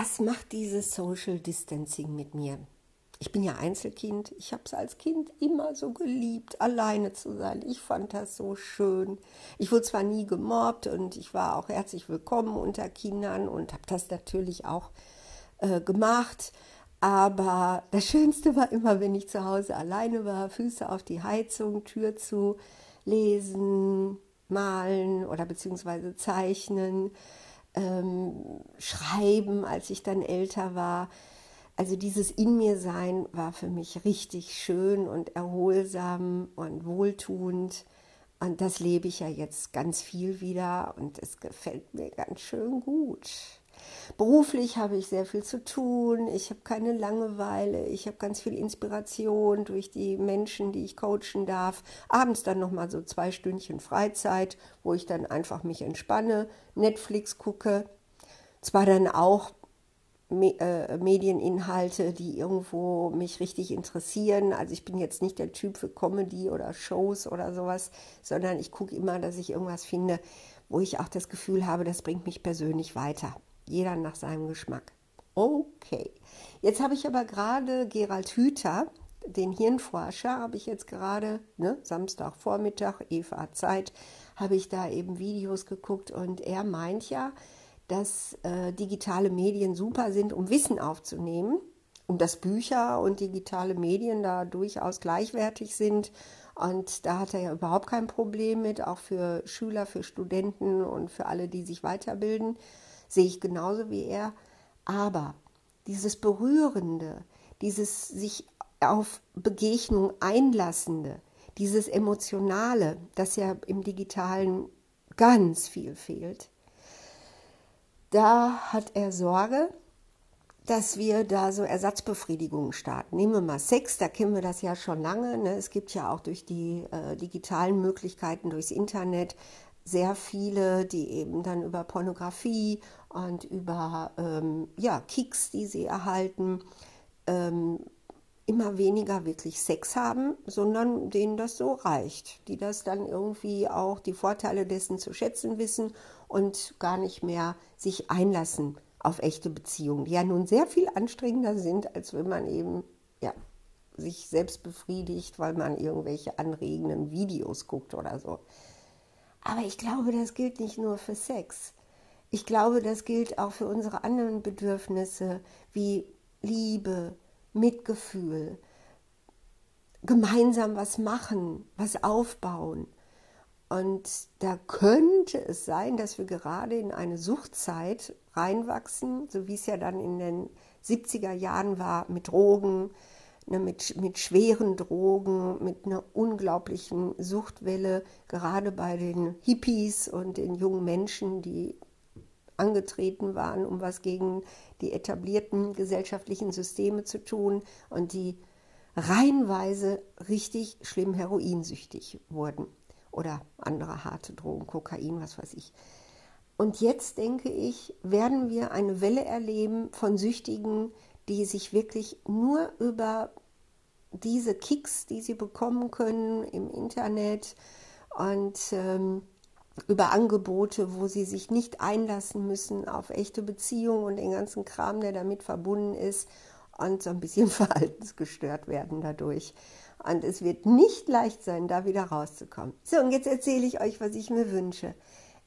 was macht dieses Social Distancing mit mir? Ich bin ja Einzelkind. Ich habe es als Kind immer so geliebt, alleine zu sein. Ich fand das so schön. Ich wurde zwar nie gemobbt und ich war auch herzlich willkommen unter Kindern und habe das natürlich auch äh, gemacht. Aber das Schönste war immer, wenn ich zu Hause alleine war, Füße auf die Heizung, Tür zu, lesen, malen oder beziehungsweise zeichnen, ähm, schreiben, als ich dann älter war also dieses In mir Sein war für mich richtig schön und erholsam und wohltuend. Und das lebe ich ja jetzt ganz viel wieder und es gefällt mir ganz schön gut. Beruflich habe ich sehr viel zu tun, ich habe keine Langeweile, ich habe ganz viel Inspiration durch die Menschen, die ich coachen darf. Abends dann nochmal so zwei Stündchen Freizeit, wo ich dann einfach mich entspanne, Netflix gucke. Zwar dann auch äh, Medieninhalte, die irgendwo mich richtig interessieren. Also ich bin jetzt nicht der Typ für Comedy oder Shows oder sowas, sondern ich gucke immer, dass ich irgendwas finde, wo ich auch das Gefühl habe, das bringt mich persönlich weiter. Jeder nach seinem Geschmack. Okay. Jetzt habe ich aber gerade Gerald Hüther, den Hirnforscher, habe ich jetzt gerade, ne, Samstagvormittag, Eva Zeit, habe ich da eben Videos geguckt und er meint ja, dass äh, digitale Medien super sind, um Wissen aufzunehmen und dass Bücher und digitale Medien da durchaus gleichwertig sind. Und da hat er ja überhaupt kein Problem mit, auch für Schüler, für Studenten und für alle, die sich weiterbilden, sehe ich genauso wie er. Aber dieses Berührende, dieses sich auf Begegnung einlassende, dieses Emotionale, das ja im digitalen ganz viel fehlt, da hat er Sorge, dass wir da so Ersatzbefriedigungen starten. Nehmen wir mal Sex, da kennen wir das ja schon lange. Ne? Es gibt ja auch durch die äh, digitalen Möglichkeiten, durchs Internet, sehr viele, die eben dann über Pornografie und über ähm, ja, Kicks, die sie erhalten, ähm, immer weniger wirklich Sex haben, sondern denen das so reicht, die das dann irgendwie auch die Vorteile dessen zu schätzen wissen und gar nicht mehr sich einlassen auf echte Beziehungen, die ja nun sehr viel anstrengender sind, als wenn man eben ja, sich selbst befriedigt, weil man irgendwelche anregenden Videos guckt oder so. Aber ich glaube, das gilt nicht nur für Sex. Ich glaube, das gilt auch für unsere anderen Bedürfnisse wie Liebe, Mitgefühl, gemeinsam was machen, was aufbauen. Und da könnte es sein, dass wir gerade in eine Suchtzeit reinwachsen, so wie es ja dann in den 70er Jahren war mit Drogen, ne, mit, mit schweren Drogen, mit einer unglaublichen Suchtwelle, gerade bei den Hippies und den jungen Menschen, die angetreten waren, um was gegen die etablierten gesellschaftlichen Systeme zu tun und die reihenweise richtig schlimm heroinsüchtig wurden oder andere harte Drogen, Kokain, was weiß ich. Und jetzt denke ich, werden wir eine Welle erleben von Süchtigen, die sich wirklich nur über diese Kicks, die sie bekommen können im Internet und ähm, über Angebote, wo sie sich nicht einlassen müssen auf echte Beziehungen und den ganzen Kram, der damit verbunden ist und so ein bisschen verhaltensgestört werden dadurch. Und es wird nicht leicht sein, da wieder rauszukommen. So, und jetzt erzähle ich euch, was ich mir wünsche.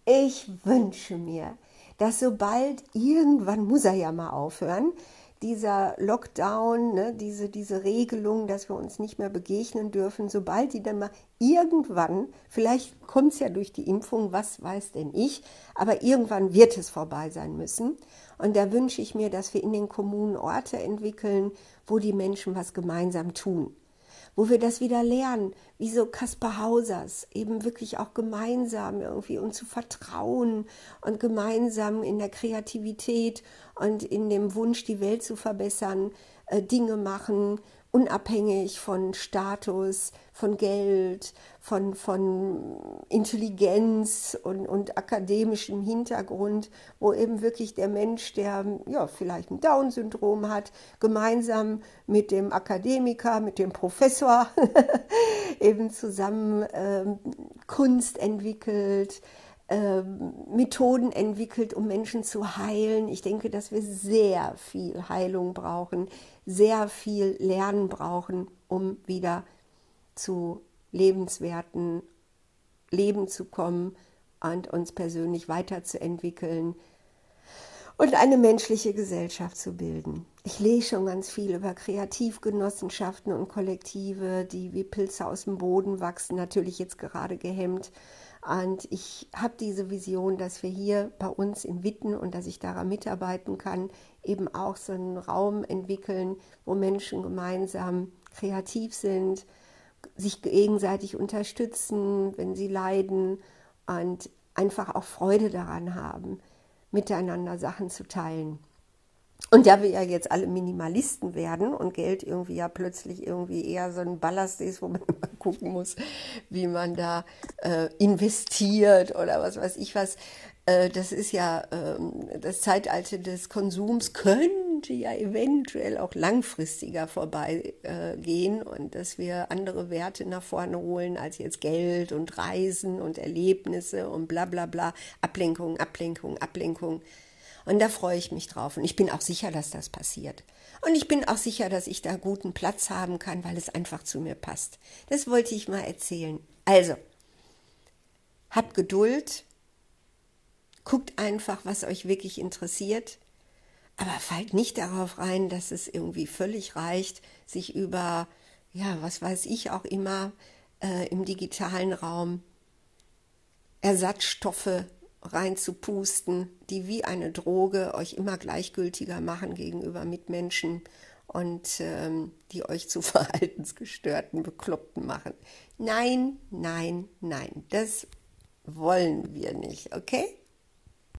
Ich wünsche mir, dass sobald irgendwann muss er ja mal aufhören, dieser Lockdown, ne, diese, diese Regelung, dass wir uns nicht mehr begegnen dürfen, sobald die dann mal irgendwann, vielleicht kommt es ja durch die Impfung, was weiß denn ich, aber irgendwann wird es vorbei sein müssen. Und da wünsche ich mir, dass wir in den Kommunen Orte entwickeln, wo die Menschen was gemeinsam tun wo wir das wieder lernen, wie so Kaspar Hausers, eben wirklich auch gemeinsam irgendwie und zu vertrauen und gemeinsam in der Kreativität und in dem Wunsch, die Welt zu verbessern, äh, Dinge machen, unabhängig von Status, von Geld, von, von Intelligenz und, und akademischem Hintergrund, wo eben wirklich der Mensch, der ja, vielleicht ein Down-Syndrom hat, gemeinsam mit dem Akademiker, mit dem Professor eben zusammen ähm, Kunst entwickelt, Methoden entwickelt, um Menschen zu heilen. Ich denke, dass wir sehr viel Heilung brauchen, sehr viel Lernen brauchen, um wieder zu lebenswerten Leben zu kommen und uns persönlich weiterzuentwickeln und eine menschliche Gesellschaft zu bilden. Ich lese schon ganz viel über Kreativgenossenschaften und Kollektive, die wie Pilze aus dem Boden wachsen, natürlich jetzt gerade gehemmt und ich habe diese Vision, dass wir hier bei uns in Witten und dass ich daran mitarbeiten kann, eben auch so einen Raum entwickeln, wo Menschen gemeinsam kreativ sind, sich gegenseitig unterstützen, wenn sie leiden und einfach auch Freude daran haben, miteinander Sachen zu teilen. Und da wir ja jetzt alle Minimalisten werden und Geld irgendwie ja plötzlich irgendwie eher so ein Ballast ist, wo man immer gucken muss, wie man da äh, investiert oder was weiß ich was, äh, das ist ja äh, das Zeitalter des Konsums könnte ja eventuell auch langfristiger vorbeigehen äh, und dass wir andere Werte nach vorne holen als jetzt Geld und Reisen und Erlebnisse und bla bla bla, Ablenkung, Ablenkung, Ablenkung. Und da freue ich mich drauf. Und ich bin auch sicher, dass das passiert. Und ich bin auch sicher, dass ich da guten Platz haben kann, weil es einfach zu mir passt. Das wollte ich mal erzählen. Also, habt Geduld. Guckt einfach, was euch wirklich interessiert. Aber fallt nicht darauf rein, dass es irgendwie völlig reicht, sich über, ja, was weiß ich auch immer, äh, im digitalen Raum Ersatzstoffe reinzupusten, die wie eine Droge euch immer gleichgültiger machen gegenüber Mitmenschen und ähm, die euch zu verhaltensgestörten Bekloppten machen. Nein, nein, nein, das wollen wir nicht, okay?